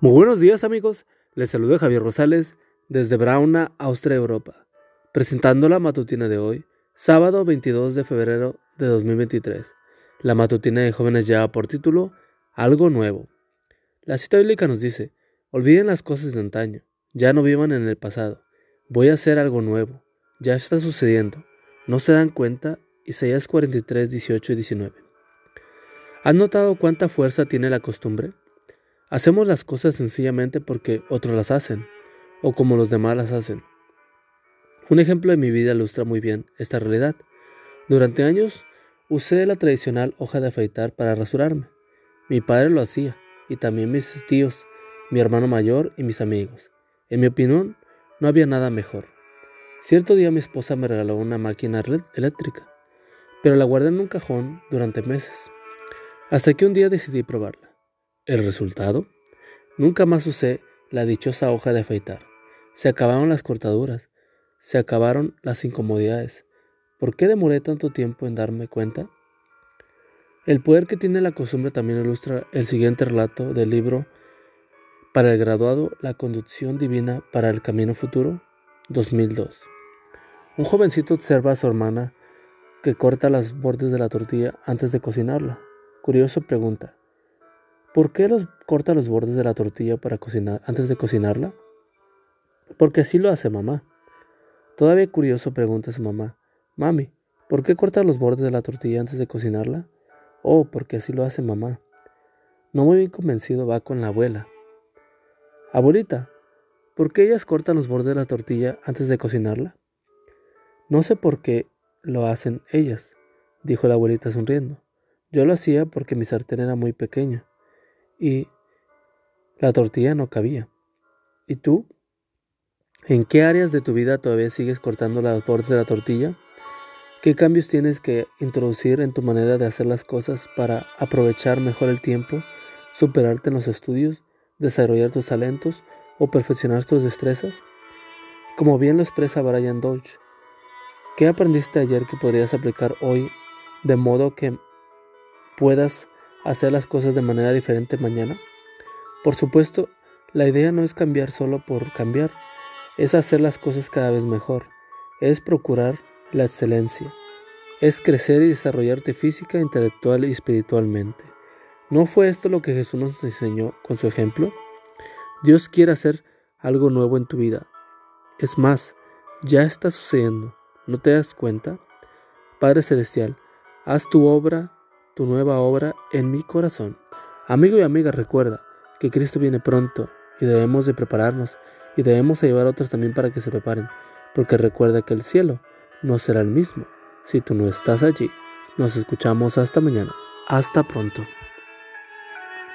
Muy buenos días amigos, les saluda Javier Rosales desde Brauna, Austria, Europa, presentando la matutina de hoy, sábado 22 de febrero de 2023. La matutina de jóvenes lleva por título Algo Nuevo. La cita bíblica nos dice, olviden las cosas de antaño, ya no vivan en el pasado, voy a hacer algo nuevo, ya está sucediendo, no se dan cuenta, Isaías 43, 18 y 19. ¿Has notado cuánta fuerza tiene la costumbre? Hacemos las cosas sencillamente porque otros las hacen, o como los demás las hacen. Un ejemplo de mi vida ilustra muy bien esta realidad. Durante años usé la tradicional hoja de afeitar para rasurarme. Mi padre lo hacía, y también mis tíos, mi hermano mayor y mis amigos. En mi opinión, no había nada mejor. Cierto día mi esposa me regaló una máquina eléctrica, pero la guardé en un cajón durante meses, hasta que un día decidí probarla. ¿El resultado? Nunca más usé la dichosa hoja de afeitar. Se acabaron las cortaduras, se acabaron las incomodidades. ¿Por qué demoré tanto tiempo en darme cuenta? El poder que tiene la costumbre también ilustra el siguiente relato del libro Para el graduado, la conducción divina para el camino futuro, 2002. Un jovencito observa a su hermana que corta los bordes de la tortilla antes de cocinarla. Curioso pregunta, ¿Por qué los corta los bordes de la tortilla para cocinar antes de cocinarla? Porque así lo hace mamá. Todavía curioso pregunta su mamá, Mami, ¿por qué corta los bordes de la tortilla antes de cocinarla? Oh, porque así lo hace mamá. No muy bien convencido va con la abuela. Abuelita, ¿por qué ellas cortan los bordes de la tortilla antes de cocinarla? No sé por qué lo hacen ellas, dijo la abuelita sonriendo. Yo lo hacía porque mi sartén era muy pequeño y la tortilla no cabía. ¿Y tú? ¿En qué áreas de tu vida todavía sigues cortando las bordes de la tortilla? ¿Qué cambios tienes que introducir en tu manera de hacer las cosas para aprovechar mejor el tiempo, superarte en los estudios, desarrollar tus talentos o perfeccionar tus destrezas? Como bien lo expresa Brian Dodge, ¿qué aprendiste ayer que podrías aplicar hoy de modo que puedas hacer las cosas de manera diferente mañana? Por supuesto, la idea no es cambiar solo por cambiar, es hacer las cosas cada vez mejor, es procurar la excelencia, es crecer y desarrollarte física, intelectual y espiritualmente. ¿No fue esto lo que Jesús nos enseñó con su ejemplo? Dios quiere hacer algo nuevo en tu vida. Es más, ya está sucediendo. ¿No te das cuenta? Padre Celestial, haz tu obra tu nueva obra en mi corazón. Amigo y amiga, recuerda que Cristo viene pronto y debemos de prepararnos y debemos ayudar a otros también para que se preparen, porque recuerda que el cielo no será el mismo si tú no estás allí. Nos escuchamos hasta mañana. Hasta pronto.